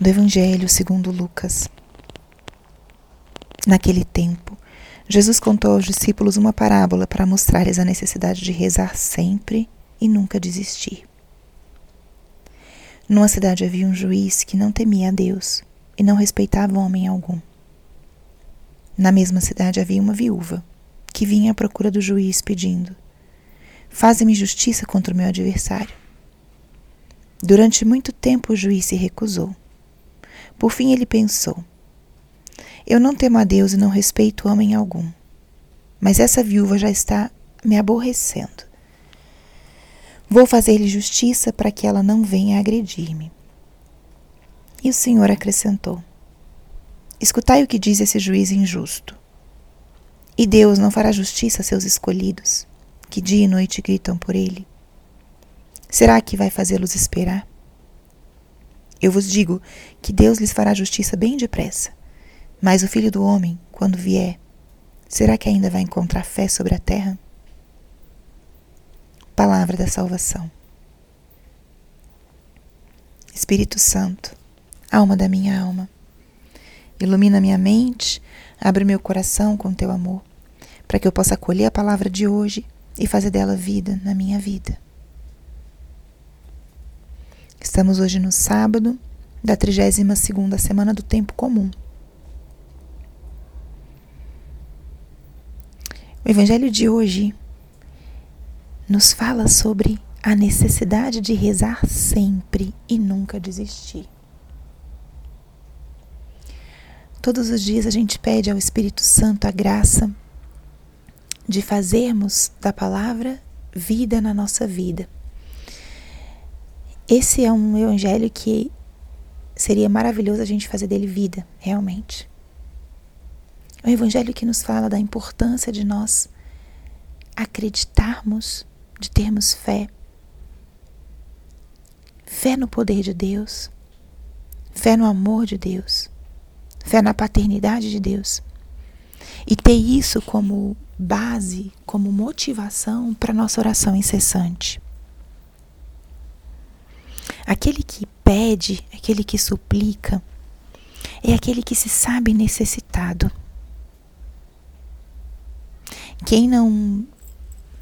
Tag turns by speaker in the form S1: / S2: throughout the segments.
S1: do Evangelho segundo Lucas. Naquele tempo, Jesus contou aos discípulos uma parábola para mostrar-lhes a necessidade de rezar sempre e nunca desistir. Numa cidade havia um juiz que não temia a Deus e não respeitava homem algum. Na mesma cidade havia uma viúva que vinha à procura do juiz pedindo: Faze-me justiça contra o meu adversário. Durante muito tempo o juiz se recusou. Por fim ele pensou: Eu não temo a Deus e não respeito homem algum. Mas essa viúva já está me aborrecendo. Vou fazer-lhe justiça para que ela não venha agredir-me. E o Senhor acrescentou: Escutai o que diz esse juiz injusto. E Deus não fará justiça a seus escolhidos, que dia e noite gritam por ele? Será que vai fazê-los esperar? Eu vos digo que Deus lhes fará justiça bem depressa. Mas o filho do homem, quando vier, será que ainda vai encontrar fé sobre a terra? Palavra da salvação. Espírito Santo, alma da minha alma, ilumina minha mente, abre meu coração com teu amor, para que eu possa acolher a palavra de hoje e fazer dela vida na minha vida. Estamos hoje no sábado da 32 segunda semana do tempo comum. O evangelho de hoje nos fala sobre a necessidade de rezar sempre e nunca desistir. Todos os dias a gente pede ao Espírito Santo a graça de fazermos da palavra vida na nossa vida. Esse é um evangelho que seria maravilhoso a gente fazer dele vida, realmente. É um evangelho que nos fala da importância de nós acreditarmos, de termos fé. Fé no poder de Deus, fé no amor de Deus, fé na paternidade de Deus. E ter isso como base, como motivação para nossa oração incessante. Aquele que pede, aquele que suplica, é aquele que se sabe necessitado. Quem não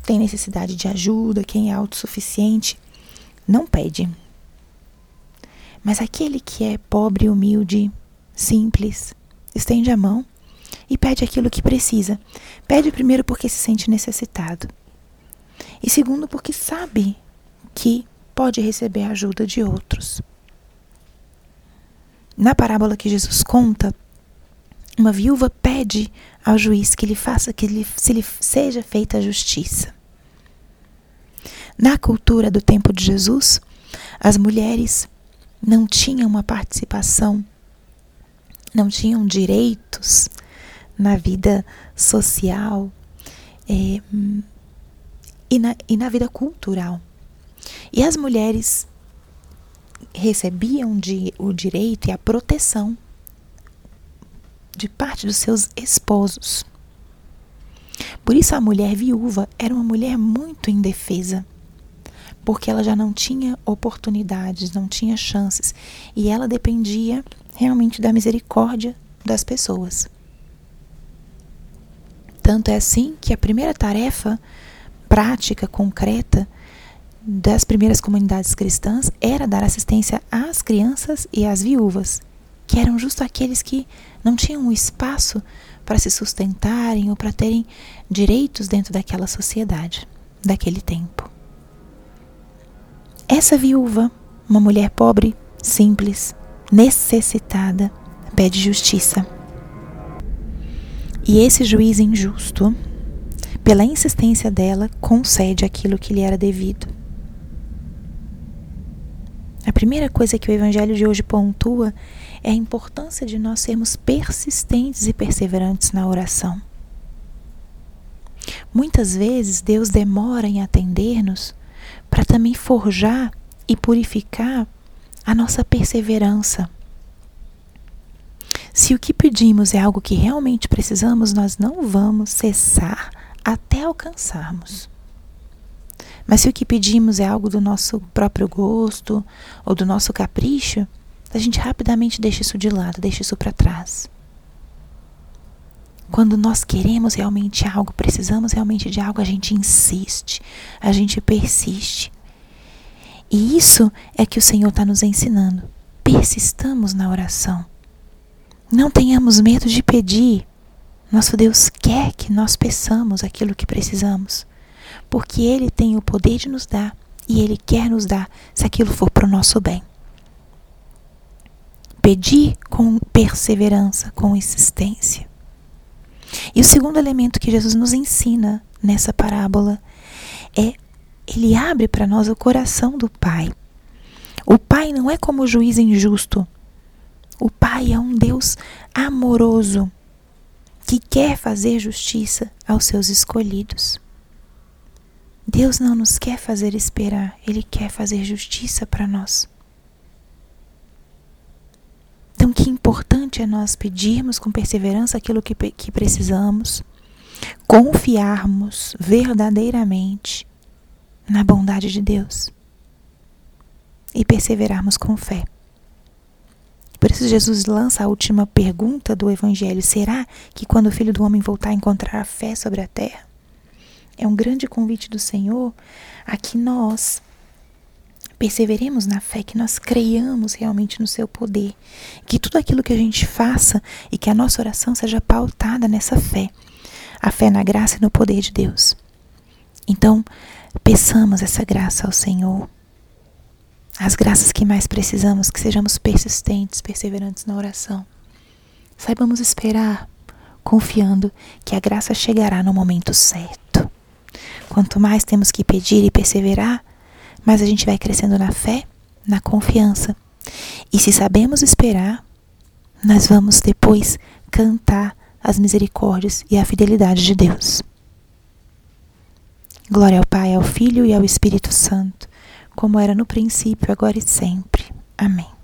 S1: tem necessidade de ajuda, quem é autossuficiente, não pede. Mas aquele que é pobre, humilde, simples, estende a mão e pede aquilo que precisa. Pede primeiro porque se sente necessitado. E segundo porque sabe que pode receber a ajuda de outros. Na parábola que Jesus conta, uma viúva pede ao juiz que lhe faça que lhe, se lhe seja feita a justiça. Na cultura do tempo de Jesus, as mulheres não tinham uma participação, não tinham direitos na vida social é, e, na, e na vida cultural. E as mulheres recebiam de, o direito e a proteção de parte dos seus esposos. Por isso a mulher viúva era uma mulher muito indefesa, porque ela já não tinha oportunidades, não tinha chances, e ela dependia realmente da misericórdia das pessoas. Tanto é assim que a primeira tarefa prática, concreta, das primeiras comunidades cristãs era dar assistência às crianças e às viúvas, que eram justo aqueles que não tinham um espaço para se sustentarem ou para terem direitos dentro daquela sociedade, daquele tempo. Essa viúva, uma mulher pobre, simples, necessitada, pede justiça. E esse juiz injusto, pela insistência dela, concede aquilo que lhe era devido. Primeira coisa que o Evangelho de hoje pontua é a importância de nós sermos persistentes e perseverantes na oração. Muitas vezes Deus demora em atender-nos para também forjar e purificar a nossa perseverança. Se o que pedimos é algo que realmente precisamos, nós não vamos cessar até alcançarmos. Mas se o que pedimos é algo do nosso próprio gosto ou do nosso capricho, a gente rapidamente deixa isso de lado, deixa isso para trás. Quando nós queremos realmente algo, precisamos realmente de algo, a gente insiste, a gente persiste. E isso é que o Senhor está nos ensinando. Persistamos na oração. Não tenhamos medo de pedir. Nosso Deus quer que nós peçamos aquilo que precisamos, porque Ele tem o poder de nos dar e Ele quer nos dar se aquilo for para o nosso bem. Pedir com perseverança, com insistência. E o segundo elemento que Jesus nos ensina nessa parábola é ele abre para nós o coração do Pai. O Pai não é como o juiz injusto. O Pai é um Deus amoroso que quer fazer justiça aos seus escolhidos. Deus não nos quer fazer esperar, Ele quer fazer justiça para nós. Então, que importante é nós pedirmos com perseverança aquilo que, que precisamos, confiarmos verdadeiramente na bondade de Deus e perseverarmos com fé. Por isso, Jesus lança a última pergunta do Evangelho: será que quando o Filho do Homem voltar encontrar fé sobre a terra? É um grande convite do Senhor a que nós perseveremos na fé, que nós creiamos realmente no seu poder, que tudo aquilo que a gente faça e que a nossa oração seja pautada nessa fé, a fé na graça e no poder de Deus. Então, peçamos essa graça ao Senhor. As graças que mais precisamos, que sejamos persistentes, perseverantes na oração. Saibamos esperar, confiando que a graça chegará no momento certo. Quanto mais temos que pedir e perseverar, mas a gente vai crescendo na fé, na confiança. E se sabemos esperar, nós vamos depois cantar as misericórdias e a fidelidade de Deus. Glória ao Pai, ao Filho e ao Espírito Santo, como era no princípio, agora e sempre. Amém.